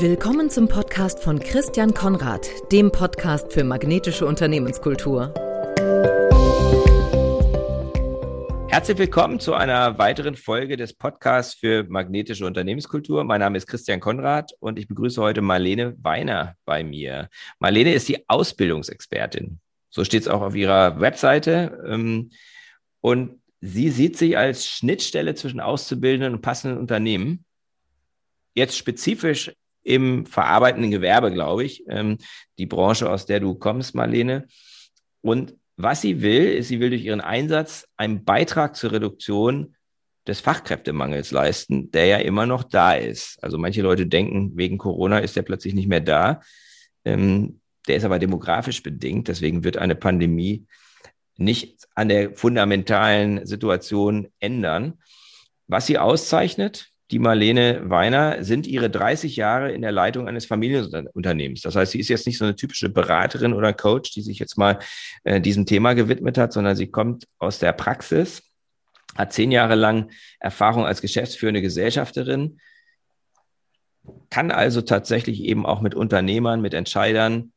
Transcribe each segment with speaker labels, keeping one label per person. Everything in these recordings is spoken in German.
Speaker 1: Willkommen zum Podcast von Christian Konrad, dem Podcast für magnetische Unternehmenskultur.
Speaker 2: Herzlich willkommen zu einer weiteren Folge des Podcasts für magnetische Unternehmenskultur. Mein Name ist Christian Konrad und ich begrüße heute Marlene Weiner bei mir. Marlene ist die Ausbildungsexpertin. So steht es auch auf ihrer Webseite. Ähm, und sie sieht sich als Schnittstelle zwischen Auszubildenden und passenden Unternehmen. Jetzt spezifisch im verarbeitenden Gewerbe, glaube ich, ähm, die Branche, aus der du kommst, Marlene. Und was sie will, ist, sie will durch ihren Einsatz einen Beitrag zur Reduktion des Fachkräftemangels leisten, der ja immer noch da ist. Also manche Leute denken, wegen Corona ist der plötzlich nicht mehr da. Ähm, der ist aber demografisch bedingt. Deswegen wird eine Pandemie nicht an der fundamentalen Situation ändern. Was sie auszeichnet, die Marlene Weiner, sind ihre 30 Jahre in der Leitung eines Familienunternehmens. Das heißt, sie ist jetzt nicht so eine typische Beraterin oder Coach, die sich jetzt mal äh, diesem Thema gewidmet hat, sondern sie kommt aus der Praxis, hat zehn Jahre lang Erfahrung als geschäftsführende Gesellschafterin, kann also tatsächlich eben auch mit Unternehmern, mit Entscheidern,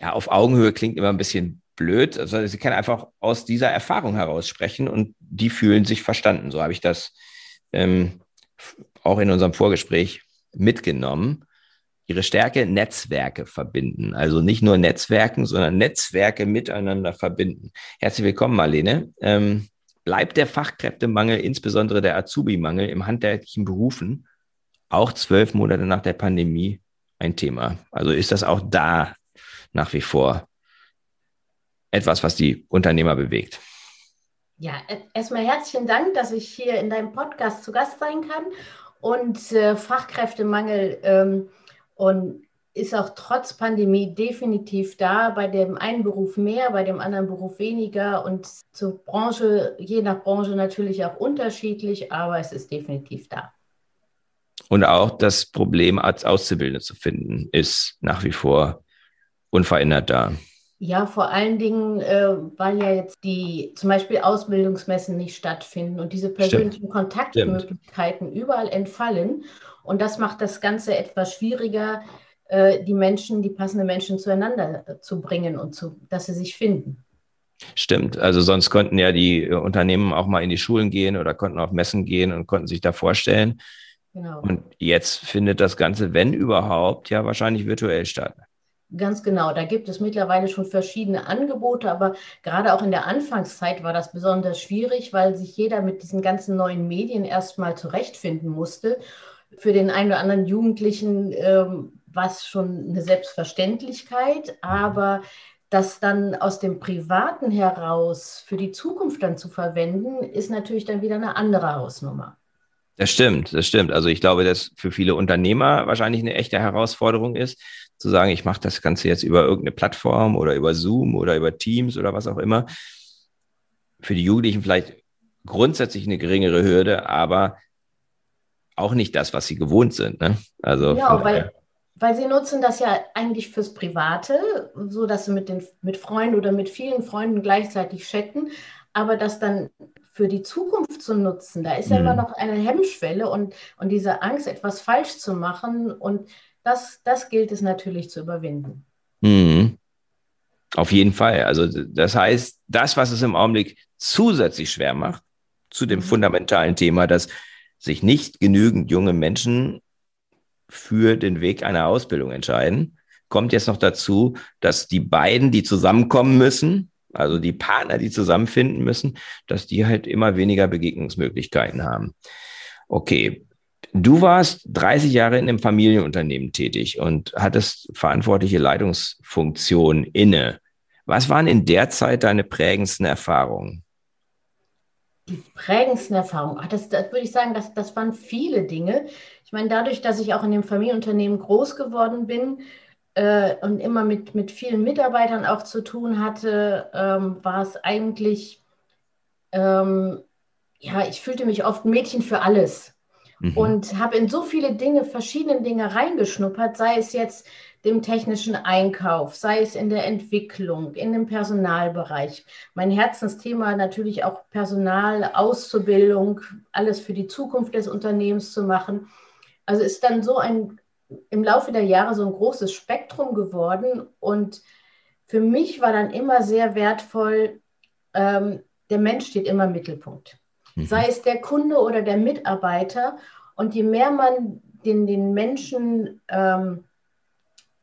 Speaker 2: ja, auf Augenhöhe klingt immer ein bisschen blöd, also sie kann einfach aus dieser Erfahrung heraus sprechen und die fühlen sich verstanden. So habe ich das ähm, auch in unserem Vorgespräch mitgenommen. Ihre Stärke Netzwerke verbinden. Also nicht nur Netzwerken, sondern Netzwerke miteinander verbinden. Herzlich willkommen, Marlene. Ähm, bleibt der Fachkräftemangel, insbesondere der Azubi-Mangel im handwerklichen Berufen, auch zwölf Monate nach der Pandemie ein Thema? Also ist das auch da nach wie vor etwas, was die Unternehmer bewegt?
Speaker 3: Ja, erstmal herzlichen Dank, dass ich hier in deinem Podcast zu Gast sein kann. Und äh, Fachkräftemangel ähm, und ist auch trotz Pandemie definitiv da. Bei dem einen Beruf mehr, bei dem anderen Beruf weniger und zur Branche, je nach Branche natürlich auch unterschiedlich, aber es ist definitiv da.
Speaker 2: Und auch das Problem, als Auszubildende zu finden, ist nach wie vor unverändert da.
Speaker 3: Ja, vor allen Dingen, äh, weil ja jetzt die zum Beispiel Ausbildungsmessen nicht stattfinden und diese persönlichen Stimmt. Kontaktmöglichkeiten Stimmt. überall entfallen. Und das macht das Ganze etwas schwieriger, äh, die Menschen, die passenden Menschen zueinander äh, zu bringen und zu, dass sie sich finden.
Speaker 2: Stimmt. Also sonst konnten ja die äh, Unternehmen auch mal in die Schulen gehen oder konnten auf Messen gehen und konnten sich da vorstellen. Genau. Und jetzt findet das Ganze, wenn überhaupt, ja wahrscheinlich virtuell statt.
Speaker 3: Ganz genau, da gibt es mittlerweile schon verschiedene Angebote, aber gerade auch in der Anfangszeit war das besonders schwierig, weil sich jeder mit diesen ganzen neuen Medien erstmal zurechtfinden musste. Für den einen oder anderen Jugendlichen ähm, war es schon eine Selbstverständlichkeit, aber das dann aus dem Privaten heraus für die Zukunft dann zu verwenden, ist natürlich dann wieder eine andere Hausnummer.
Speaker 2: Das stimmt, das stimmt. Also ich glaube, dass für viele Unternehmer wahrscheinlich eine echte Herausforderung ist, zu sagen, ich mache das Ganze jetzt über irgendeine Plattform oder über Zoom oder über Teams oder was auch immer. Für die Jugendlichen vielleicht grundsätzlich eine geringere Hürde, aber auch nicht das, was sie gewohnt sind. Ne?
Speaker 3: Also ja, weil, weil sie nutzen das ja eigentlich fürs Private, so dass sie mit, den, mit Freunden oder mit vielen Freunden gleichzeitig chatten, aber das dann für die Zukunft zu nutzen, da ist ja immer mhm. noch eine Hemmschwelle und, und diese Angst, etwas falsch zu machen und das, das gilt es natürlich zu überwinden.
Speaker 2: Mhm. Auf jeden Fall. Also das heißt, das, was es im Augenblick zusätzlich schwer macht, zu dem mhm. fundamentalen Thema, dass sich nicht genügend junge Menschen für den Weg einer Ausbildung entscheiden, kommt jetzt noch dazu, dass die beiden, die zusammenkommen müssen, also die Partner, die zusammenfinden müssen, dass die halt immer weniger Begegnungsmöglichkeiten haben. Okay, Du warst 30 Jahre in einem Familienunternehmen tätig und hattest verantwortliche Leitungsfunktion inne. Was waren in der Zeit deine prägendsten Erfahrungen?
Speaker 3: Die prägendsten Erfahrungen, das, das würde ich sagen, das, das waren viele Dinge. Ich meine, dadurch, dass ich auch in dem Familienunternehmen groß geworden bin äh, und immer mit, mit vielen Mitarbeitern auch zu tun hatte, ähm, war es eigentlich, ähm, ja, ich fühlte mich oft Mädchen für alles mhm. und habe in so viele Dinge, verschiedene Dinge reingeschnuppert, sei es jetzt dem technischen Einkauf, sei es in der Entwicklung, in dem Personalbereich. Mein Herzensthema natürlich auch Personal, Auszubildung, alles für die Zukunft des Unternehmens zu machen. Also ist dann so ein im Laufe der Jahre so ein großes Spektrum geworden und für mich war dann immer sehr wertvoll, ähm, der Mensch steht immer im Mittelpunkt. Mhm. Sei es der Kunde oder der Mitarbeiter. Und je mehr man den, den Menschen ähm,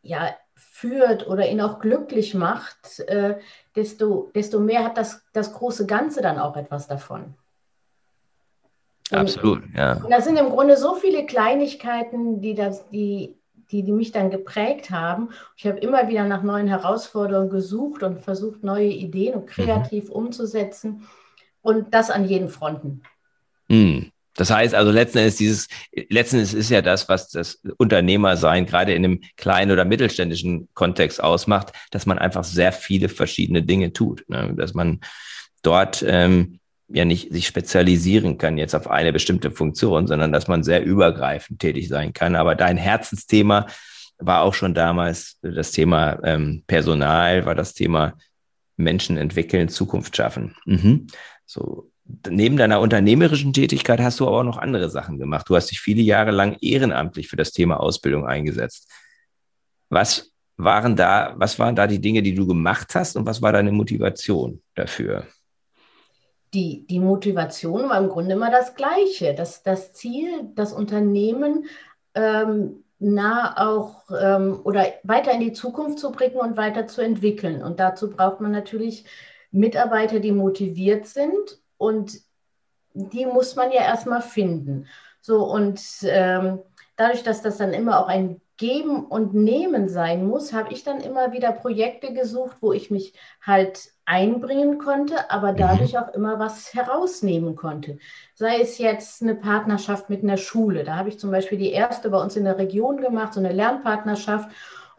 Speaker 3: ja, führt oder ihn auch glücklich macht, äh, desto, desto mehr hat das, das große Ganze dann auch etwas davon.
Speaker 2: Absolut, ja.
Speaker 3: Und das sind im Grunde so viele Kleinigkeiten, die, das, die, die, die mich dann geprägt haben. Ich habe immer wieder nach neuen Herausforderungen gesucht und versucht, neue Ideen und kreativ mhm. umzusetzen. Und das an jeden Fronten.
Speaker 2: Mhm. Das heißt also letzten Endes dieses, letzten Endes ist ja das, was das Unternehmersein gerade in einem kleinen oder mittelständischen Kontext ausmacht, dass man einfach sehr viele verschiedene Dinge tut. Ne? Dass man dort ähm, ja nicht sich spezialisieren kann jetzt auf eine bestimmte Funktion, sondern dass man sehr übergreifend tätig sein kann. Aber dein Herzensthema war auch schon damals das Thema ähm, Personal, war das Thema Menschen entwickeln, Zukunft schaffen. Mhm. So neben deiner unternehmerischen Tätigkeit hast du aber auch noch andere Sachen gemacht. Du hast dich viele Jahre lang ehrenamtlich für das Thema Ausbildung eingesetzt. Was waren da, was waren da die Dinge, die du gemacht hast und was war deine Motivation dafür?
Speaker 3: die, die Motivation war im Grunde immer das Gleiche. Das, das Ziel, das Unternehmen ähm, nah auch ähm, oder weiter in die Zukunft zu bringen und weiter zu entwickeln. Und dazu braucht man natürlich Mitarbeiter, die motiviert sind und die muss man ja erstmal finden. So und ähm, dadurch, dass das dann immer auch ein Geben und Nehmen sein muss, habe ich dann immer wieder Projekte gesucht, wo ich mich halt einbringen konnte, aber mhm. dadurch auch immer was herausnehmen konnte. Sei es jetzt eine Partnerschaft mit einer Schule. Da habe ich zum Beispiel die erste bei uns in der Region gemacht, so eine Lernpartnerschaft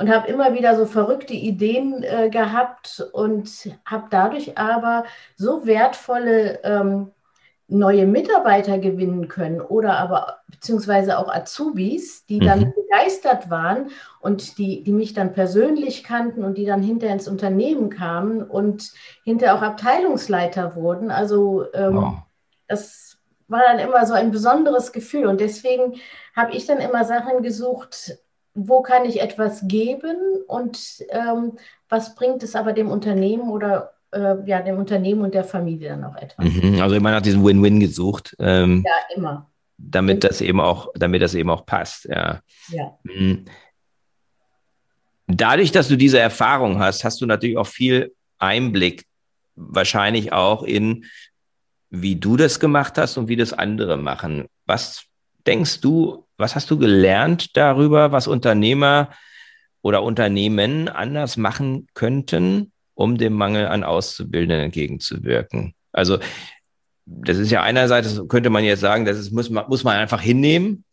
Speaker 3: und habe immer wieder so verrückte Ideen äh, gehabt und habe dadurch aber so wertvolle ähm, neue Mitarbeiter gewinnen können oder aber beziehungsweise auch Azubis, die dann mhm. begeistert waren und die, die mich dann persönlich kannten und die dann hinterher ins Unternehmen kamen und hinterher auch Abteilungsleiter wurden. Also ähm, wow. das war dann immer so ein besonderes Gefühl und deswegen habe ich dann immer Sachen gesucht, wo kann ich etwas geben und ähm, was bringt es aber dem Unternehmen oder äh, ja, dem Unternehmen und der Familie dann auch etwas.
Speaker 2: Mhm, also immer nach diesem Win-Win gesucht.
Speaker 3: Ähm, ja, immer.
Speaker 2: Damit das eben auch, damit das eben auch passt, ja.
Speaker 3: Ja. Mhm.
Speaker 2: Dadurch, dass du diese Erfahrung hast, hast du natürlich auch viel Einblick, wahrscheinlich auch in, wie du das gemacht hast und wie das andere machen. Was denkst du, was hast du gelernt darüber, was Unternehmer oder Unternehmen anders machen könnten, um dem Mangel an Auszubildenden entgegenzuwirken. Also das ist ja einerseits, könnte man jetzt sagen, das ist, muss, man, muss man einfach hinnehmen.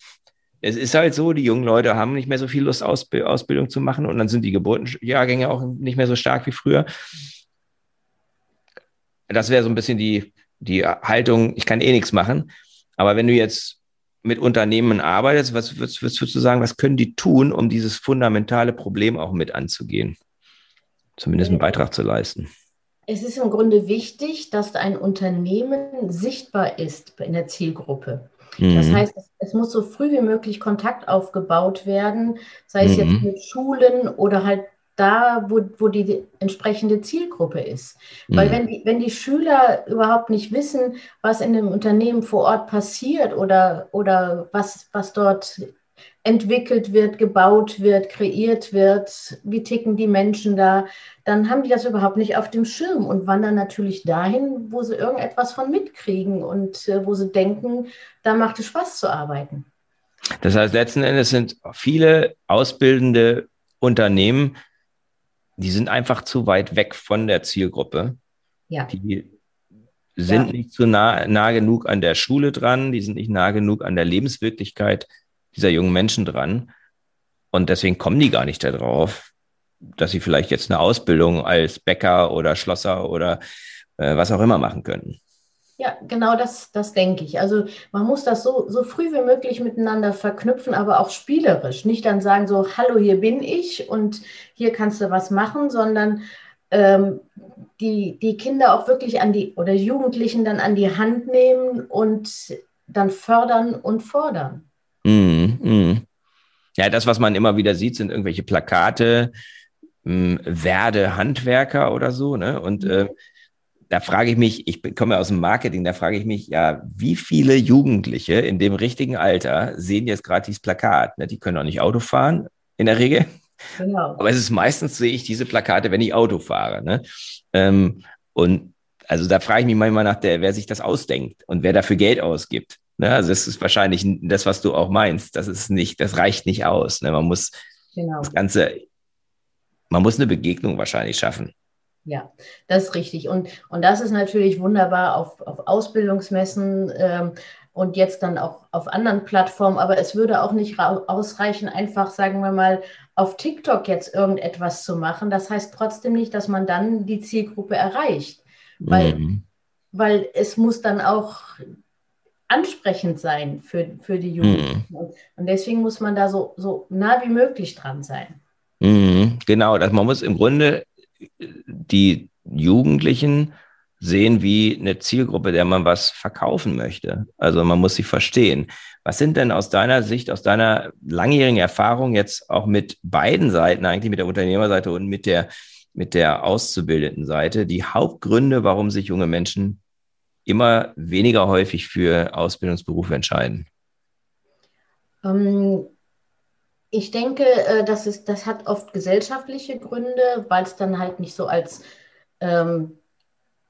Speaker 2: Es ist halt so, die jungen Leute haben nicht mehr so viel Lust, Ausbildung zu machen und dann sind die Geburtenjahrgänge auch nicht mehr so stark wie früher. Das wäre so ein bisschen die, die Haltung, ich kann eh nichts machen. Aber wenn du jetzt mit Unternehmen arbeitest, was würdest, würdest du sagen, was können die tun, um dieses fundamentale Problem auch mit anzugehen? zumindest einen Beitrag zu leisten.
Speaker 3: Es ist im Grunde wichtig, dass ein Unternehmen sichtbar ist in der Zielgruppe. Mhm. Das heißt, es, muss so früh wie möglich Kontakt aufgebaut werden, sei es mhm. jetzt mit Schulen oder halt da, wo, wo die entsprechende Zielgruppe ist. Weil mhm. wenn, die, wenn die Schüler überhaupt nicht wissen, was in dem Unternehmen vor Ort passiert oder, oder was, was dort entwickelt wird, gebaut wird, kreiert wird, wie ticken die Menschen da, dann haben die das überhaupt nicht auf dem Schirm und wandern natürlich dahin, wo sie irgendetwas von mitkriegen und äh, wo sie denken, da macht es Spaß zu arbeiten.
Speaker 2: Das heißt, letzten Endes sind viele ausbildende Unternehmen, die sind einfach zu weit weg von der Zielgruppe.
Speaker 3: Ja.
Speaker 2: Die sind ja. nicht zu nah, nah genug an der Schule dran, die sind nicht nah genug an der Lebenswirklichkeit dieser jungen Menschen dran. Und deswegen kommen die gar nicht darauf, dass sie vielleicht jetzt eine Ausbildung als Bäcker oder Schlosser oder äh, was auch immer machen könnten.
Speaker 3: Ja, genau das, das denke ich. Also man muss das so, so früh wie möglich miteinander verknüpfen, aber auch spielerisch. Nicht dann sagen so, hallo, hier bin ich und hier kannst du was machen, sondern ähm, die, die Kinder auch wirklich an die oder Jugendlichen dann an die Hand nehmen und dann fördern und fordern.
Speaker 2: Mm, mm. Ja, das, was man immer wieder sieht, sind irgendwelche Plakate, mh, hm, werde Handwerker oder so, ne? Und äh, da frage ich mich, ich komme ja aus dem Marketing, da frage ich mich, ja, wie viele Jugendliche in dem richtigen Alter sehen jetzt gerade dieses Plakat? Ne? Die können auch nicht Auto fahren, in der Regel. Genau. Aber es ist meistens sehe ich diese Plakate, wenn ich Auto fahre. Ne? Ähm, und also da frage ich mich manchmal nach, der, wer sich das ausdenkt und wer dafür Geld ausgibt. Ne? Also das ist wahrscheinlich das, was du auch meinst. Das ist nicht, das reicht nicht aus. Ne? Man muss genau. das Ganze, man muss eine Begegnung wahrscheinlich schaffen.
Speaker 3: Ja, das ist richtig. Und, und das ist natürlich wunderbar auf, auf Ausbildungsmessen ähm, und jetzt dann auch auf anderen Plattformen. Aber es würde auch nicht ausreichen, einfach, sagen wir mal, auf TikTok jetzt irgendetwas zu machen. Das heißt trotzdem nicht, dass man dann die Zielgruppe erreicht. Weil, mhm. weil es muss dann auch ansprechend sein für, für die Jugendlichen. Mhm. Und deswegen muss man da so, so nah wie möglich dran sein.
Speaker 2: Mhm, genau, dass man muss im Grunde die Jugendlichen sehen wie eine Zielgruppe, der man was verkaufen möchte. Also man muss sie verstehen. Was sind denn aus deiner Sicht, aus deiner langjährigen Erfahrung jetzt auch mit beiden Seiten, eigentlich mit der Unternehmerseite und mit der, mit der auszubildenden Seite, die Hauptgründe, warum sich junge Menschen immer weniger häufig für Ausbildungsberufe entscheiden?
Speaker 3: Ähm, ich denke, äh, das, ist, das hat oft gesellschaftliche Gründe, weil es dann halt nicht so als, ähm,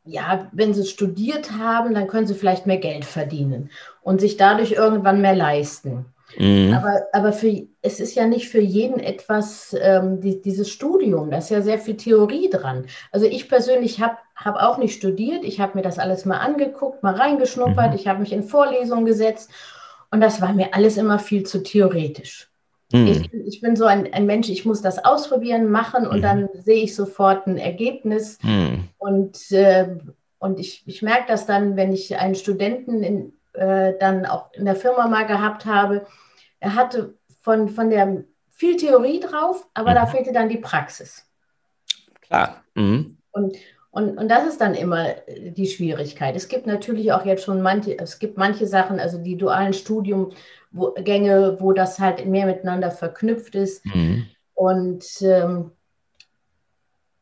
Speaker 3: ja, wenn sie studiert haben, dann können sie vielleicht mehr Geld verdienen und sich dadurch irgendwann mehr leisten. Mhm. Aber, aber für, es ist ja nicht für jeden etwas, ähm, die, dieses Studium, da ist ja sehr viel Theorie dran. Also ich persönlich habe hab auch nicht studiert, ich habe mir das alles mal angeguckt, mal reingeschnuppert, mhm. ich habe mich in Vorlesungen gesetzt und das war mir alles immer viel zu theoretisch. Ich, ich, bin so ein, ein, Mensch, ich muss das ausprobieren, machen und mhm. dann sehe ich sofort ein Ergebnis. Mhm. Und, äh, und ich, ich merke das dann, wenn ich einen Studenten in, äh, dann auch in der Firma mal gehabt habe. Er hatte von, von der viel Theorie drauf, aber da mhm. fehlte dann die Praxis.
Speaker 2: Klar.
Speaker 3: Mhm. Und, und, und das ist dann immer die Schwierigkeit. Es gibt natürlich auch jetzt schon manche, es gibt manche Sachen, also die dualen Studium, wo, Gänge, wo das halt mehr miteinander verknüpft ist. Mhm. Und ähm,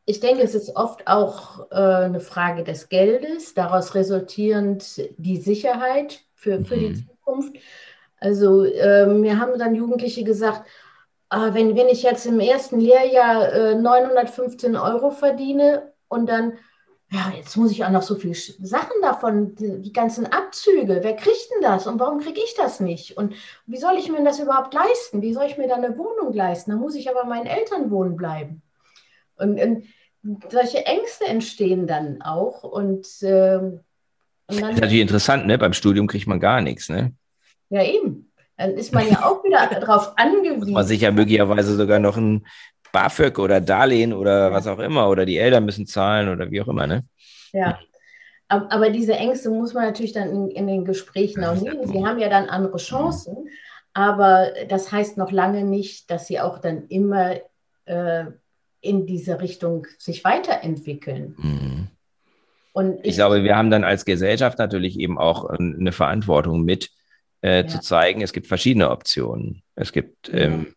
Speaker 3: ich denke, es ist oft auch äh, eine Frage des Geldes, daraus resultierend die Sicherheit für, für mhm. die Zukunft. Also äh, mir haben dann Jugendliche gesagt, äh, wenn, wenn ich jetzt im ersten Lehrjahr 915 äh, Euro verdiene und dann ja, jetzt muss ich auch noch so viele Sachen davon, die, ganzen Abzüge, wer kriegt denn das und warum kriege ich das nicht? Und wie soll ich mir das überhaupt leisten? Wie soll ich mir da eine Wohnung leisten? Da muss ich aber meinen Eltern wohnen bleiben. Und, und solche Ängste entstehen dann auch. Und, ähm,
Speaker 2: und dann, das ist natürlich interessant, ne? Beim Studium kriegt man gar nichts, ne?
Speaker 3: Ja, eben. Dann ist man ja auch wieder darauf angewiesen. Muss
Speaker 2: man sich ja möglicherweise sogar noch ein BAföG oder Darlehen oder was auch immer oder die Eltern müssen zahlen oder wie auch immer, ne?
Speaker 3: Ja. Aber diese Ängste muss man natürlich dann in, in den Gesprächen auch nehmen. Sie haben ja dann andere Chancen, aber das heißt noch lange nicht, dass sie auch dann immer äh, in diese Richtung sich weiterentwickeln. Mhm.
Speaker 2: Und ich, ich, glaube, wir haben dann als Gesellschaft natürlich eben auch eine Verantwortung mit, äh, ja. zu zeigen, es gibt verschiedene Optionen. Es gibt ähm,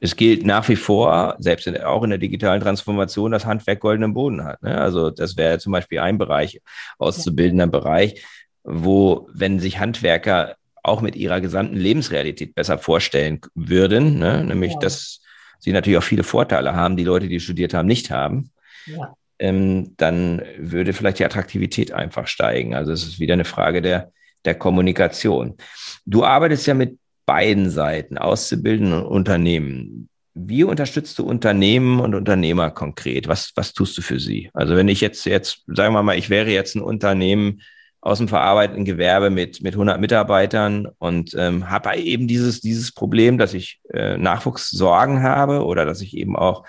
Speaker 2: es gilt nach wie vor, selbst in, auch in der digitalen Transformation, dass Handwerk goldenen Boden hat. Ne? Also das wäre zum Beispiel ein Bereich, auszubildender Bereich, wo, wenn sich Handwerker auch mit ihrer gesamten Lebensrealität besser vorstellen würden, ne? nämlich ja. dass sie natürlich auch viele Vorteile haben, die Leute, die studiert haben, nicht haben, ja. ähm, dann würde vielleicht die Attraktivität einfach steigen. Also es ist wieder eine Frage der, der Kommunikation. Du arbeitest ja mit beiden Seiten, Auszubildenden und Unternehmen. Wie unterstützt du Unternehmen und Unternehmer konkret? Was, was tust du für sie? Also wenn ich jetzt, jetzt, sagen wir mal, ich wäre jetzt ein Unternehmen aus dem verarbeitenden Gewerbe mit, mit 100 Mitarbeitern und ähm, habe eben dieses, dieses Problem, dass ich äh, Nachwuchssorgen habe oder dass ich eben auch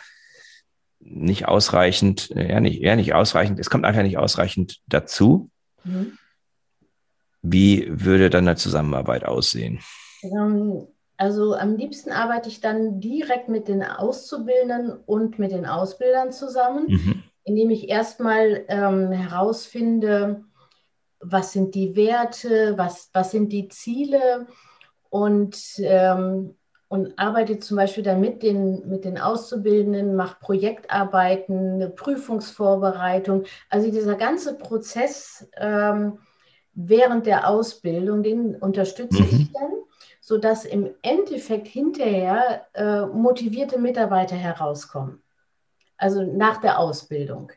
Speaker 2: nicht ausreichend, ja nicht, ja nicht ausreichend, es kommt einfach nicht ausreichend dazu. Mhm. Wie würde dann eine Zusammenarbeit aussehen?
Speaker 3: Ähm, also am liebsten arbeite ich dann direkt mit den Auszubildenden und mit den Ausbildern zusammen, mhm. indem ich erstmal ähm, herausfinde, was sind die Werte, was, was sind die Ziele und, ähm, und arbeitet zum Beispiel dann mit den, mit den Auszubildenden, macht Projektarbeiten, eine Prüfungsvorbereitung. Also dieser ganze Prozess ähm, während der Ausbildung, den unterstütze mhm. ich dann, sodass im Endeffekt hinterher äh, motivierte Mitarbeiter herauskommen. Also nach der Ausbildung.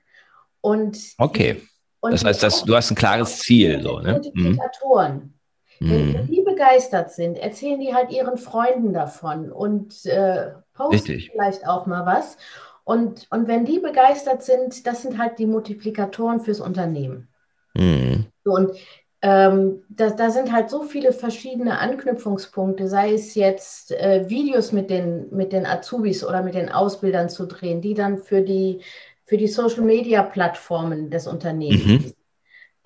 Speaker 2: Und okay. Und das heißt, dass, du hast ein klares Ziel. So, ne?
Speaker 3: Multiplikatoren. Mhm. Wenn die begeistert sind, erzählen die halt ihren Freunden davon und äh, posten Richtig. vielleicht auch mal was. Und, und wenn die begeistert sind, das sind halt die Multiplikatoren fürs Unternehmen. Mhm. So, und ähm, da, da, sind halt so viele verschiedene Anknüpfungspunkte, sei es jetzt äh, Videos mit den, mit den Azubis oder mit den Ausbildern zu drehen, die dann für die, für die Social-Media-Plattformen des Unternehmens mhm.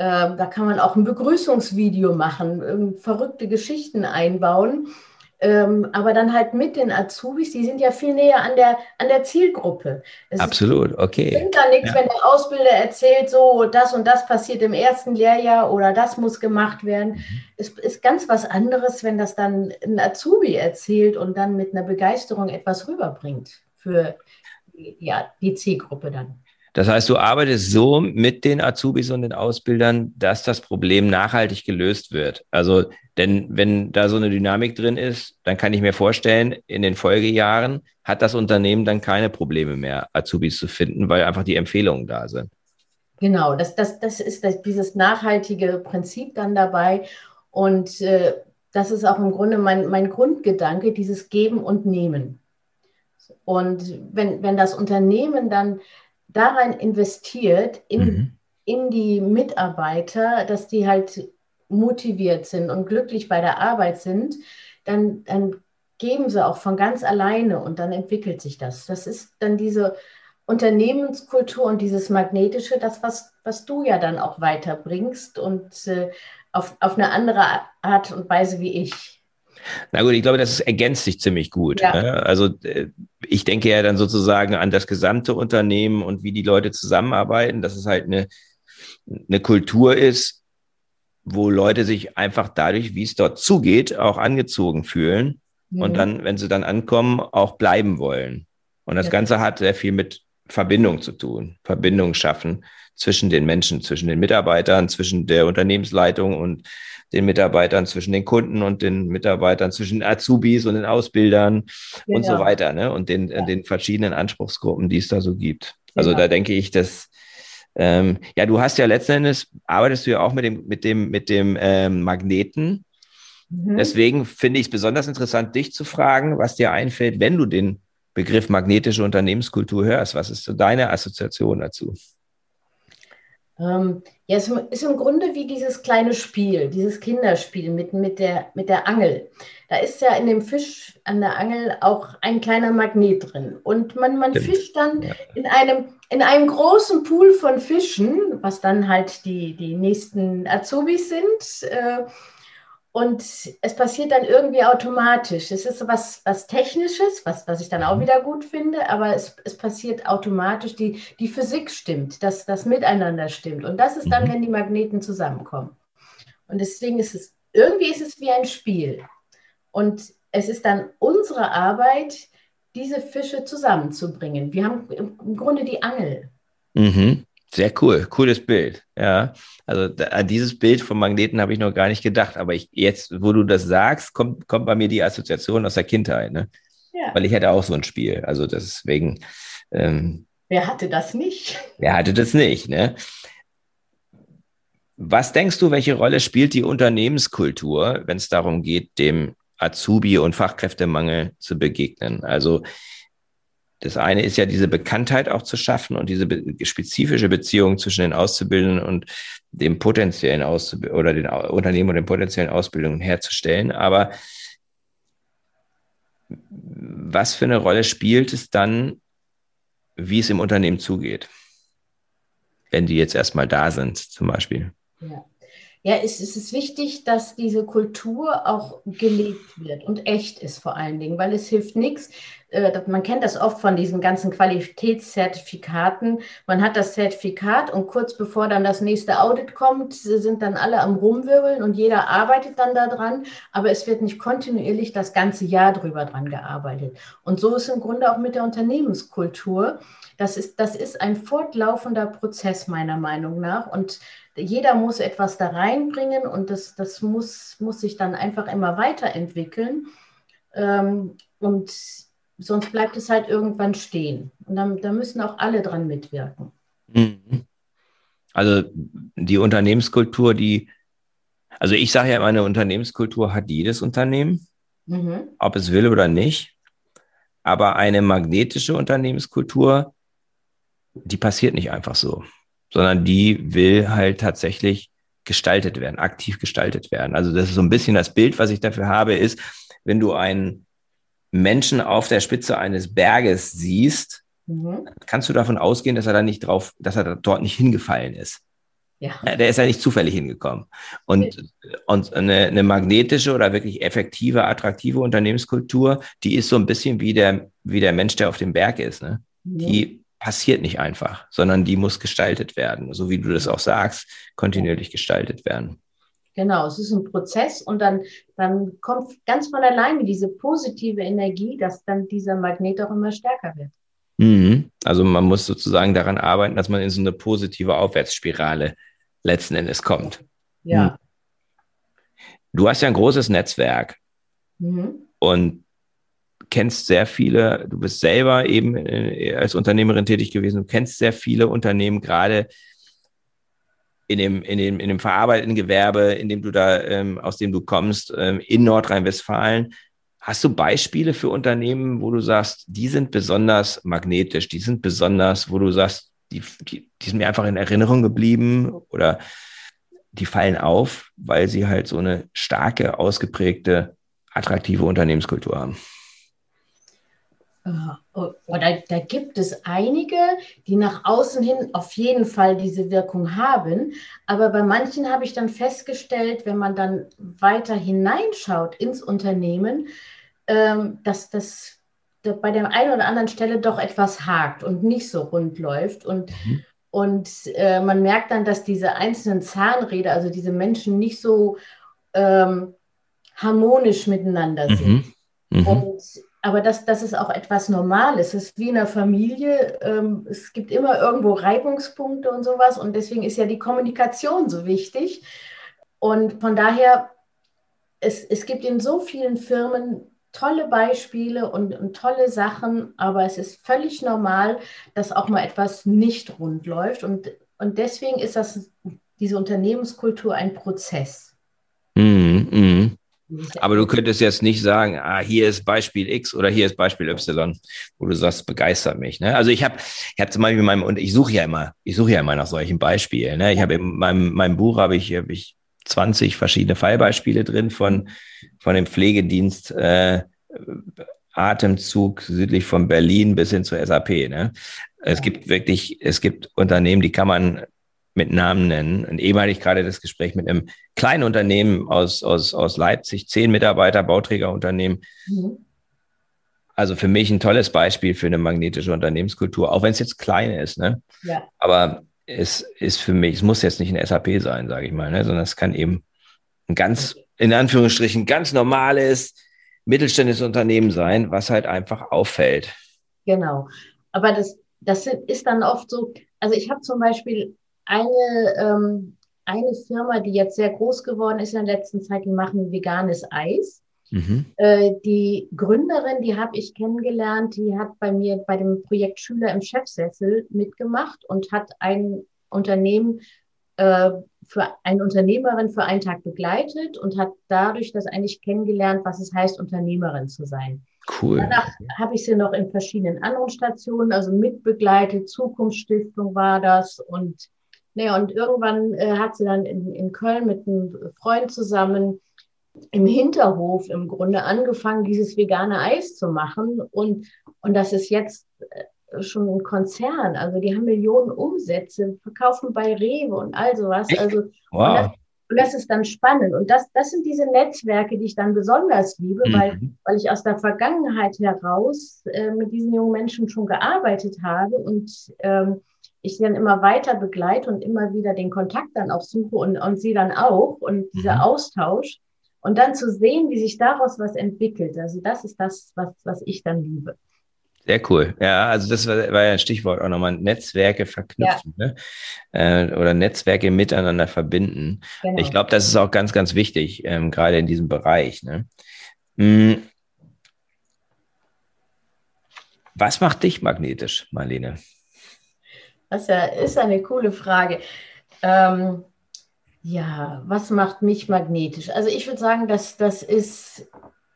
Speaker 3: Ähm, da kann man auch ein Begrüßungsvideo machen, ähm, verrückte Geschichten einbauen. Ähm, aber dann halt mit den Azubis, die sind ja viel näher an der, an der Zielgruppe.
Speaker 2: Es Absolut, okay.
Speaker 3: Es bringt da nichts, ja. wenn der Ausbilder erzählt, so das und das passiert im ersten Lehrjahr oder das muss gemacht werden. Mhm. Es ist ganz was anderes, wenn das dann ein Azubi erzählt und dann mit einer Begeisterung etwas rüberbringt für ja, die Zielgruppe dann.
Speaker 2: Das heißt, du arbeitest so mit den Azubis und den Ausbildern, dass das Problem nachhaltig gelöst wird. Also, denn wenn da so eine Dynamik drin ist, dann kann ich mir vorstellen, in den Folgejahren hat das Unternehmen dann keine Probleme mehr, Azubis zu finden, weil einfach die Empfehlungen da sind.
Speaker 3: Genau, das, das, das ist das, dieses nachhaltige Prinzip dann dabei. Und äh, das ist auch im Grunde mein, mein Grundgedanke, dieses Geben und Nehmen. Und wenn, wenn das Unternehmen dann daran investiert, in, mhm. in die Mitarbeiter, dass die halt motiviert sind und glücklich bei der Arbeit sind, dann, dann geben sie auch von ganz alleine und dann entwickelt sich das. Das ist dann diese Unternehmenskultur und dieses Magnetische, das, was, was du ja dann auch weiterbringst und äh, auf, auf eine andere Art und Weise wie ich.
Speaker 2: Na gut, ich glaube, das ergänzt sich ziemlich gut. Ja. Ne? Also äh, ich denke ja dann sozusagen an das gesamte Unternehmen und wie die Leute zusammenarbeiten, dass es halt eine, eine Kultur ist, wo Leute sich einfach dadurch, wie es dort zugeht, auch angezogen fühlen mhm. und dann, wenn sie dann ankommen, auch bleiben wollen. Und das ja. Ganze hat sehr viel mit Verbindung zu tun, Verbindung schaffen zwischen den Menschen, zwischen den Mitarbeitern, zwischen der Unternehmensleitung und den Mitarbeitern, zwischen den Kunden und den Mitarbeitern, zwischen Azubis und den Ausbildern genau. und so genau. weiter, ne? Und den, ja. den verschiedenen Anspruchsgruppen, die es da so gibt. Also genau. da denke ich, dass ähm, ja, du hast ja letzten Endes, arbeitest du ja auch mit dem, mit dem, mit dem ähm, Magneten. Mhm. Deswegen finde ich es besonders interessant, dich zu fragen, was dir einfällt, wenn du den Begriff magnetische Unternehmenskultur hörst. Was ist so deine Assoziation dazu?
Speaker 3: Ähm, ja, es ist im Grunde wie dieses kleine Spiel, dieses Kinderspiel mit, mit, der, mit der Angel. Da ist ja in dem Fisch an der Angel auch ein kleiner Magnet drin. Und man, man fischt dann ja. in, einem, in einem großen Pool von Fischen, was dann halt die, die nächsten Azubis sind. Äh, und es passiert dann irgendwie automatisch. Es ist was, was Technisches, was, was ich dann auch mhm. wieder gut finde, aber es, es passiert automatisch. Die, die Physik stimmt, dass das Miteinander stimmt. Und das ist dann, mhm. wenn die Magneten zusammenkommen. Und deswegen ist es, irgendwie ist es wie ein Spiel. Und es ist dann unsere Arbeit, diese Fische zusammenzubringen. Wir haben im Grunde die Angel.
Speaker 2: Mhm. Sehr cool, cooles Bild. Ja, also an dieses Bild vom Magneten habe ich noch gar nicht gedacht, aber ich, jetzt, wo du das sagst, kommt, kommt bei mir die Assoziation aus der Kindheit, ne? Ja. Weil ich hatte auch so ein Spiel. Also deswegen.
Speaker 3: Ähm, wer hatte das nicht?
Speaker 2: Wer hatte das nicht, ne? Was denkst du, welche Rolle spielt die Unternehmenskultur, wenn es darum geht, dem Azubi- und Fachkräftemangel zu begegnen? Also das eine ist ja diese Bekanntheit auch zu schaffen und diese be spezifische Beziehung zwischen den Auszubildenden und dem potenziellen Auszub oder den Unternehmen und den potenziellen Ausbildungen herzustellen. Aber was für eine Rolle spielt es dann, wie es im Unternehmen zugeht? Wenn die jetzt erstmal da sind, zum Beispiel.
Speaker 3: Ja. Ja, es ist wichtig, dass diese Kultur auch gelebt wird und echt ist vor allen Dingen, weil es hilft nichts. Äh, man kennt das oft von diesen ganzen Qualitätszertifikaten. Man hat das Zertifikat und kurz bevor dann das nächste Audit kommt, sind dann alle am Rumwirbeln und jeder arbeitet dann daran, aber es wird nicht kontinuierlich das ganze Jahr drüber dran gearbeitet. Und so ist im Grunde auch mit der Unternehmenskultur. Das ist, das ist ein fortlaufender Prozess meiner Meinung nach und jeder muss etwas da reinbringen und das, das muss, muss sich dann einfach immer weiterentwickeln. Ähm, und sonst bleibt es halt irgendwann stehen. Und dann, da müssen auch alle dran mitwirken. Mhm.
Speaker 2: Also die Unternehmenskultur, die, also ich sage ja, immer, eine Unternehmenskultur hat jedes Unternehmen, mhm. ob es will oder nicht. Aber eine magnetische Unternehmenskultur, die passiert nicht einfach so sondern die will halt tatsächlich gestaltet werden, aktiv gestaltet werden. Also das ist so ein bisschen das Bild, was ich dafür habe, ist, wenn du einen Menschen auf der Spitze eines Berges siehst, mhm. kannst du davon ausgehen, dass er da nicht drauf, dass er dort nicht hingefallen ist. Ja. Der ist ja nicht zufällig hingekommen. Und, und eine, eine, magnetische oder wirklich effektive, attraktive Unternehmenskultur, die ist so ein bisschen wie der, wie der Mensch, der auf dem Berg ist. Ne? Mhm. Die passiert nicht einfach, sondern die muss gestaltet werden, so wie du das auch sagst, kontinuierlich gestaltet werden.
Speaker 3: Genau, es ist ein Prozess und dann, dann kommt ganz von alleine diese positive Energie, dass dann dieser Magnet auch immer stärker wird.
Speaker 2: Mhm. Also man muss sozusagen daran arbeiten, dass man in so eine positive Aufwärtsspirale letzten Endes kommt.
Speaker 3: Ja. Mhm.
Speaker 2: Du hast ja ein großes Netzwerk. Mhm. Und kennst sehr viele, du bist selber eben äh, als Unternehmerin tätig gewesen, du kennst sehr viele Unternehmen, gerade in dem, in dem, in dem verarbeitenden Gewerbe, in dem du da, ähm, aus dem du kommst, ähm, in Nordrhein-Westfalen. Hast du Beispiele für Unternehmen, wo du sagst, die sind besonders magnetisch, die sind besonders, wo du sagst, die, die, die sind mir einfach in Erinnerung geblieben oder die fallen auf, weil sie halt so eine starke, ausgeprägte, attraktive Unternehmenskultur haben?
Speaker 3: Oder äh, da gibt es einige, die nach außen hin auf jeden Fall diese Wirkung haben. Aber bei manchen habe ich dann festgestellt, wenn man dann weiter hineinschaut ins Unternehmen, ähm, dass das bei der einen oder anderen Stelle doch etwas hakt und nicht so rund läuft. Und, mhm. und äh, man merkt dann, dass diese einzelnen Zahnräder, also diese Menschen nicht so ähm, harmonisch miteinander sind. Mhm. Mhm. Und aber das, das ist auch etwas Normales. Es ist wie in einer Familie. Ähm, es gibt immer irgendwo Reibungspunkte und sowas. Und deswegen ist ja die Kommunikation so wichtig. Und von daher, es, es gibt in so vielen Firmen tolle Beispiele und, und tolle Sachen, aber es ist völlig normal, dass auch mal etwas nicht rund läuft. Und, und deswegen ist das, diese Unternehmenskultur ein Prozess.
Speaker 2: Mm. Aber du könntest jetzt nicht sagen, ah, hier ist Beispiel X oder hier ist Beispiel Y, wo du sagst, begeistert mich. Ne? Also ich habe, ich habe zum Beispiel in meinem, und ich suche ja immer, ich suche ja immer nach solchen Beispielen. Ne? Ich habe in meinem, meinem Buch habe ich, hab ich 20 verschiedene Fallbeispiele drin von, von dem Pflegedienst äh, Atemzug südlich von Berlin bis hin zur SAP. Ne? Es gibt wirklich, es gibt Unternehmen, die kann man mit Namen nennen. Und eben hatte ich gerade das Gespräch mit einem kleinen Unternehmen aus, aus, aus Leipzig, zehn Mitarbeiter, Bauträgerunternehmen. Mhm. Also für mich ein tolles Beispiel für eine magnetische Unternehmenskultur, auch wenn es jetzt klein ist. Ne? Ja. Aber es ist für mich, es muss jetzt nicht ein SAP sein, sage ich mal, ne? sondern es kann eben ein ganz, in Anführungsstrichen, ganz normales mittelständisches Unternehmen sein, was halt einfach auffällt.
Speaker 3: Genau. Aber das, das ist dann oft so, also ich habe zum Beispiel eine, ähm, eine Firma, die jetzt sehr groß geworden ist in der letzten Zeit, die machen veganes Eis. Mhm. Äh, die Gründerin, die habe ich kennengelernt, die hat bei mir bei dem Projekt Schüler im Chefsessel mitgemacht und hat ein Unternehmen äh, für eine Unternehmerin für einen Tag begleitet und hat dadurch das eigentlich kennengelernt, was es heißt, Unternehmerin zu sein.
Speaker 2: Cool.
Speaker 3: Danach habe ich sie noch in verschiedenen anderen Stationen, also mitbegleitet. Zukunftsstiftung war das und naja, und irgendwann äh, hat sie dann in, in Köln mit einem Freund zusammen im Hinterhof im Grunde angefangen, dieses vegane Eis zu machen. Und, und das ist jetzt äh, schon ein Konzern. Also die haben Millionen Umsätze, verkaufen bei Rewe und all sowas. Also
Speaker 2: wow.
Speaker 3: das, Und das ist dann spannend. Und das, das sind diese Netzwerke, die ich dann besonders liebe, mhm. weil, weil ich aus der Vergangenheit heraus äh, mit diesen jungen Menschen schon gearbeitet habe und ähm, ich dann immer weiter begleite und immer wieder den Kontakt dann auch suche und, und sie dann auch und dieser mhm. Austausch und dann zu sehen, wie sich daraus was entwickelt. Also das ist das, was, was ich dann liebe.
Speaker 2: Sehr cool. Ja, also das war, war ja ein Stichwort auch nochmal, Netzwerke verknüpfen ja. ne? Äh, oder Netzwerke miteinander verbinden. Genau. Ich glaube, das ist auch ganz, ganz wichtig, ähm, gerade in diesem Bereich. Ne? Hm. Was macht dich magnetisch, Marlene?
Speaker 3: Das ist, ja, ist eine coole Frage. Ähm, ja, was macht mich magnetisch? Also ich würde sagen, dass das ist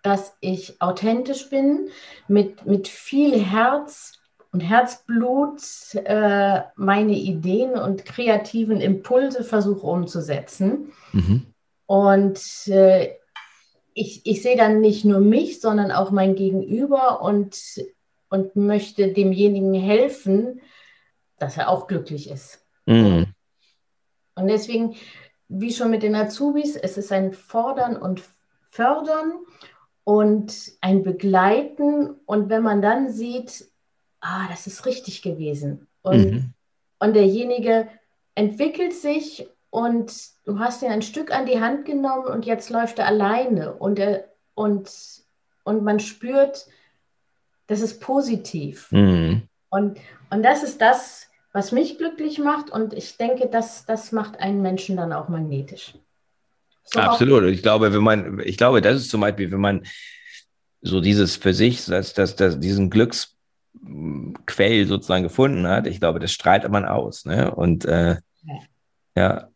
Speaker 3: dass ich authentisch bin, mit, mit viel Herz und Herzblut äh, meine Ideen und kreativen Impulse versuche umzusetzen. Mhm. Und äh, ich, ich sehe dann nicht nur mich, sondern auch mein Gegenüber und, und möchte demjenigen helfen, dass er auch glücklich ist. Mhm. Und deswegen, wie schon mit den Azubis, es ist ein Fordern und Fördern und ein Begleiten. Und wenn man dann sieht, ah, das ist richtig gewesen. Und, mhm. und derjenige entwickelt sich und du hast ihn ein Stück an die Hand genommen und jetzt läuft er alleine und, er, und, und man spürt, das ist positiv. Mhm. Und, und das ist das, was mich glücklich macht und ich denke, das, das macht einen Menschen dann auch magnetisch.
Speaker 2: So Absolut. ich glaube, wenn man, ich glaube, das ist zum Beispiel, wenn man so dieses für sich, dass, dass, dass diesen Glücksquell sozusagen gefunden hat, ich glaube, das strahlt man aus. Ne? Und äh, ja.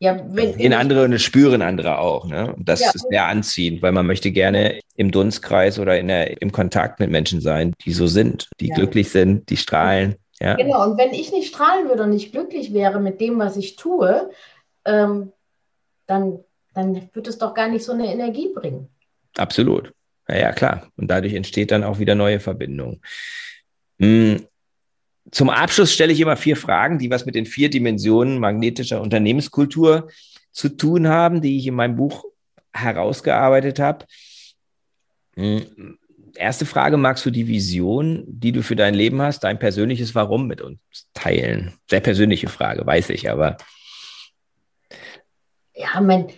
Speaker 2: ja. in andere und das spüren andere auch. Ne? Und das ja. ist sehr anziehend, weil man möchte gerne im Dunstkreis oder in der, im Kontakt mit Menschen sein, die so sind, die ja. glücklich sind, die strahlen. Ja.
Speaker 3: Genau, und wenn ich nicht strahlen würde und nicht glücklich wäre mit dem, was ich tue, ähm, dann, dann wird es doch gar nicht so eine Energie bringen.
Speaker 2: Absolut. Ja, ja, klar. Und dadurch entsteht dann auch wieder neue Verbindungen. Hm. Zum Abschluss stelle ich immer vier Fragen, die was mit den vier Dimensionen magnetischer Unternehmenskultur zu tun haben, die ich in meinem Buch herausgearbeitet habe. Hm. Erste Frage, magst du die Vision, die du für dein Leben hast, dein persönliches Warum mit uns teilen? Sehr persönliche Frage, weiß ich, aber
Speaker 3: ja, mein,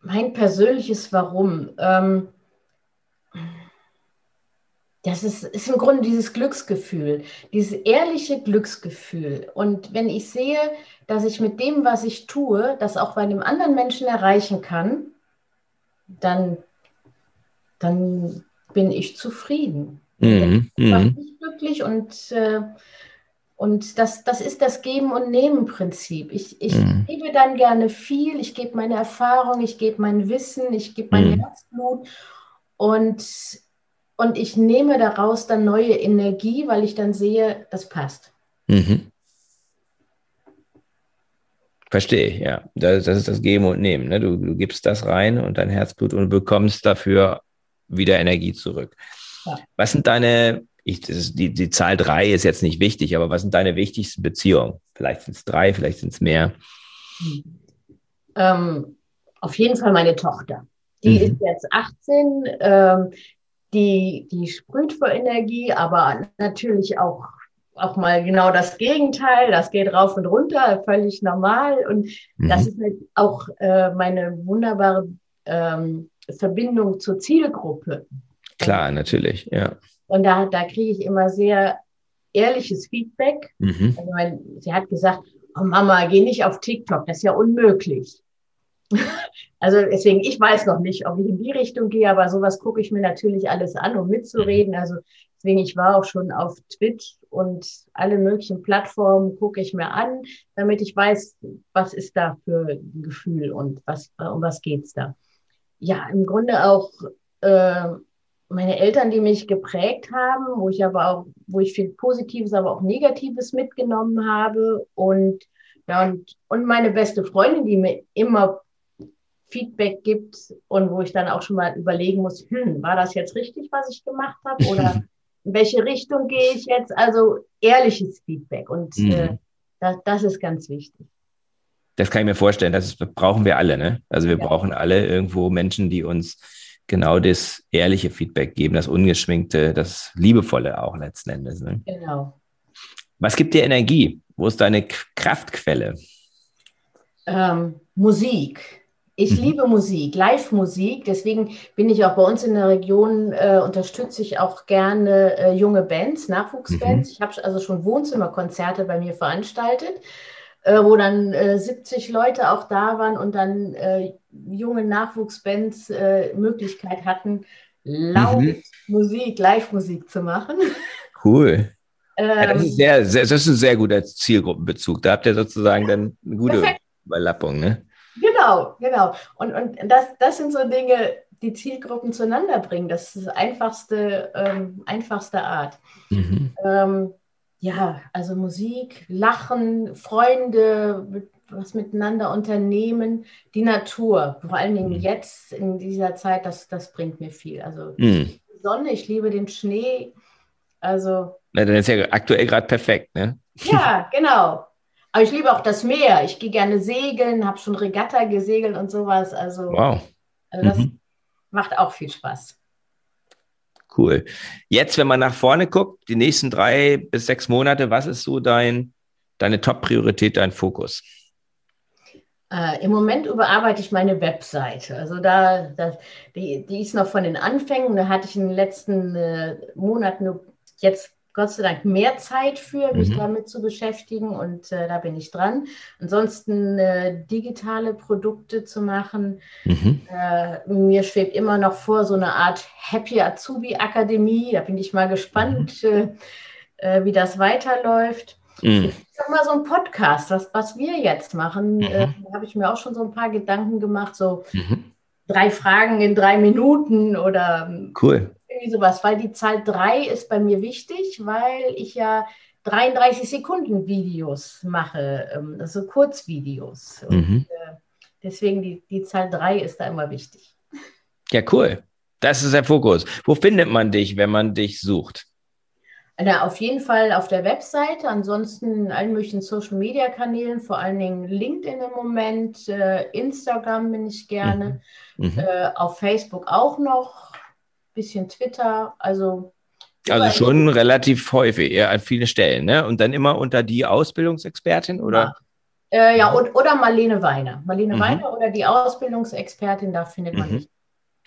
Speaker 3: mein persönliches Warum. Ähm, das ist, ist im Grunde dieses Glücksgefühl, dieses ehrliche Glücksgefühl. Und wenn ich sehe, dass ich mit dem, was ich tue, das auch bei einem anderen Menschen erreichen kann, dann, dann bin ich zufrieden. Mhm. Das macht mhm. mich glücklich und äh, und das, das ist das Geben- und Nehmen-Prinzip. Ich, ich mhm. gebe dann gerne viel, ich gebe meine Erfahrung, ich gebe mein Wissen, ich gebe mein mhm. Herzblut und, und ich nehme daraus dann neue Energie, weil ich dann sehe, das passt. Mhm.
Speaker 2: Verstehe ich, ja. Das, das, ist das Geben und Nehmen. Ne? Du, du gibst das rein und dein Herzblut und bekommst dafür wieder Energie zurück. Ja. Was sind deine ich, ist, die, die Zahl drei ist jetzt nicht wichtig, aber was sind deine wichtigsten Beziehungen? Vielleicht sind es drei, vielleicht sind es mehr.
Speaker 3: Ähm, auf jeden Fall meine Tochter. Die mhm. ist jetzt 18. Ähm, die, die sprüht vor Energie, aber natürlich auch, auch mal genau das Gegenteil. Das geht rauf und runter, völlig normal. Und mhm. das ist halt auch äh, meine wunderbare ähm, Verbindung zur Zielgruppe.
Speaker 2: Klar, natürlich, ja.
Speaker 3: Und da, da kriege ich immer sehr ehrliches Feedback. Mhm. Also mein, sie hat gesagt, oh Mama, geh nicht auf TikTok, das ist ja unmöglich. also deswegen, ich weiß noch nicht, ob ich in die Richtung gehe, aber sowas gucke ich mir natürlich alles an, um mitzureden. Mhm. Also deswegen, ich war auch schon auf Twitch und alle möglichen Plattformen gucke ich mir an, damit ich weiß, was ist da für ein Gefühl und was, um was geht's da. Ja, im Grunde auch äh, meine Eltern, die mich geprägt haben, wo ich aber auch, wo ich viel Positives, aber auch Negatives mitgenommen habe und ja, und, und meine beste Freundin, die mir immer Feedback gibt und wo ich dann auch schon mal überlegen muss, hm, war das jetzt richtig, was ich gemacht habe oder in welche Richtung gehe ich jetzt? Also ehrliches Feedback und mhm. äh, das, das ist ganz wichtig.
Speaker 2: Das kann ich mir vorstellen. Das brauchen wir alle. Ne? Also wir
Speaker 3: Ja.
Speaker 2: brauchen alle irgendwo Menschen, die uns genau das ehrliche Feedback geben, das ungeschminkte, das liebevolle auch letzten Endes. Ne?
Speaker 3: Genau.
Speaker 2: Was gibt dir Energie? Wo ist deine Kraftquelle?
Speaker 3: Ähm, Musik. Ich
Speaker 2: Mhm.
Speaker 3: liebe Musik, Live-Musik. Deswegen bin ich auch bei uns in der Region, äh, unterstütze ich auch gerne äh, junge Bands, Nachwuchsbands. Ich habe also schon Wohnzimmerkonzerte bei mir veranstaltet, wo dann äh, 70 Leute auch da waren und dann äh, junge Nachwuchsbands äh, Möglichkeit hatten, laut
Speaker 2: Mhm.
Speaker 3: Musik, Live-Musik zu machen.
Speaker 2: Cool. Ja, das,
Speaker 3: Ähm,
Speaker 2: ist sehr, sehr, das ist ein sehr guter Zielgruppenbezug. Da habt ihr sozusagen dann eine gute
Speaker 3: Perfekt.
Speaker 2: Überlappung. Ne?
Speaker 3: Genau, genau. Und, und das, das sind so Dinge, die Zielgruppen zueinander bringen. Das ist die einfachste, ähm, einfachste Art.
Speaker 2: Mhm.
Speaker 3: Ähm, ja, also Musik, Lachen, Freunde, was miteinander unternehmen, die Natur, vor allen Dingen
Speaker 2: Mhm.
Speaker 3: jetzt in dieser Zeit, das, das bringt mir viel. Also
Speaker 2: Mhm.
Speaker 3: die Sonne, ich liebe den Schnee. Also
Speaker 2: Na, dann ist ja aktuell gerade perfekt. Ne?
Speaker 3: ja, genau. Aber ich liebe auch das Meer. Ich gehe gerne segeln, habe schon Regatta gesegelt und sowas. Also
Speaker 2: Wow.
Speaker 3: Also das
Speaker 2: Mhm.
Speaker 3: macht auch viel Spaß.
Speaker 2: Cool. Jetzt, wenn man nach vorne guckt, die nächsten drei bis sechs Monate, was ist so dein, deine Top-Priorität, dein Fokus?
Speaker 3: Äh, Im Moment überarbeite ich meine Webseite. Also da, da die, die ist noch von den Anfängen. Da hatte ich in den letzten äh, Monaten jetzt Gott sei Dank mehr Zeit für, mich
Speaker 2: Mhm.
Speaker 3: damit zu beschäftigen und äh, da bin ich dran. Ansonsten äh, digitale Produkte zu machen.
Speaker 2: Mhm.
Speaker 3: Äh, mir schwebt immer noch vor so eine Art Happy Azubi Akademie. Da bin ich mal gespannt, äh, äh, wie das weiterläuft.
Speaker 2: Mhm.
Speaker 3: Ich sag mal so ein Podcast, was, was wir jetzt machen,
Speaker 2: Mhm.
Speaker 3: äh, da habe ich mir auch schon so ein paar Gedanken gemacht, so
Speaker 2: Mhm.
Speaker 3: drei Fragen in drei Minuten oder ähm,
Speaker 2: Cool.
Speaker 3: Irgendwie sowas, weil die Zahl drei ist bei mir wichtig, weil ich ja 33 Sekunden Videos mache, ähm, also Kurzvideos. Und
Speaker 2: Mhm.
Speaker 3: deswegen die, die Zahl drei ist da immer wichtig.
Speaker 2: Ja, cool. Das ist der Fokus. Wo findet man dich, wenn man dich sucht?
Speaker 3: Na, auf jeden Fall auf der Webseite, ansonsten in allen möglichen Social Media Kanälen, vor allen Dingen LinkedIn im Moment, äh, Instagram bin ich gerne,
Speaker 2: Mhm.
Speaker 3: äh, auf Facebook auch noch, bisschen Twitter, also
Speaker 2: Also schon relativ häufig, eher an vielen Stellen, ne? Und dann immer unter die Ausbildungsexpertin, oder?
Speaker 3: Äh, ja, und, oder Marlene Weiner. Marlene
Speaker 2: Mhm.
Speaker 3: Weiner oder die Ausbildungsexpertin, da findet man
Speaker 2: Mhm.
Speaker 3: mich.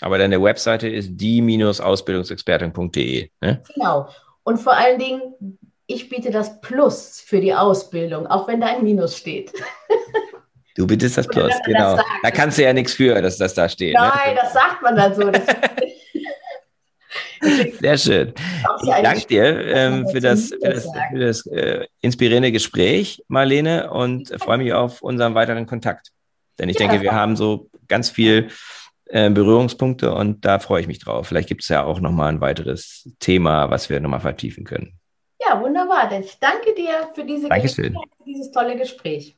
Speaker 2: Aber deine Webseite ist die-ausbildungsexpertin.de, ne?
Speaker 3: Genau. Und vor allen Dingen, ich biete das Plus für die Ausbildung, auch wenn da ein Minus steht.
Speaker 2: Du bittest das Plus,
Speaker 3: das
Speaker 2: genau.
Speaker 3: sagt.
Speaker 2: Da kannst du ja nichts für, dass das da steht.
Speaker 3: Nein,
Speaker 2: Ne?
Speaker 3: das sagt man dann so.
Speaker 2: Sehr schön. Ich danke dir ähm, für das, für das, für das äh, inspirierende Gespräch, Marlene, und freue mich auf unseren weiteren Kontakt. Denn ich
Speaker 3: Ja,
Speaker 2: denke, wir haben so ganz viel äh, Berührungspunkte und da freue ich mich drauf. Vielleicht gibt es ja auch nochmal ein weiteres Thema, was wir nochmal vertiefen können.
Speaker 3: Ja, wunderbar. Ich danke dir für diese
Speaker 2: Dankeschön.
Speaker 3: Für dieses tolle Gespräch.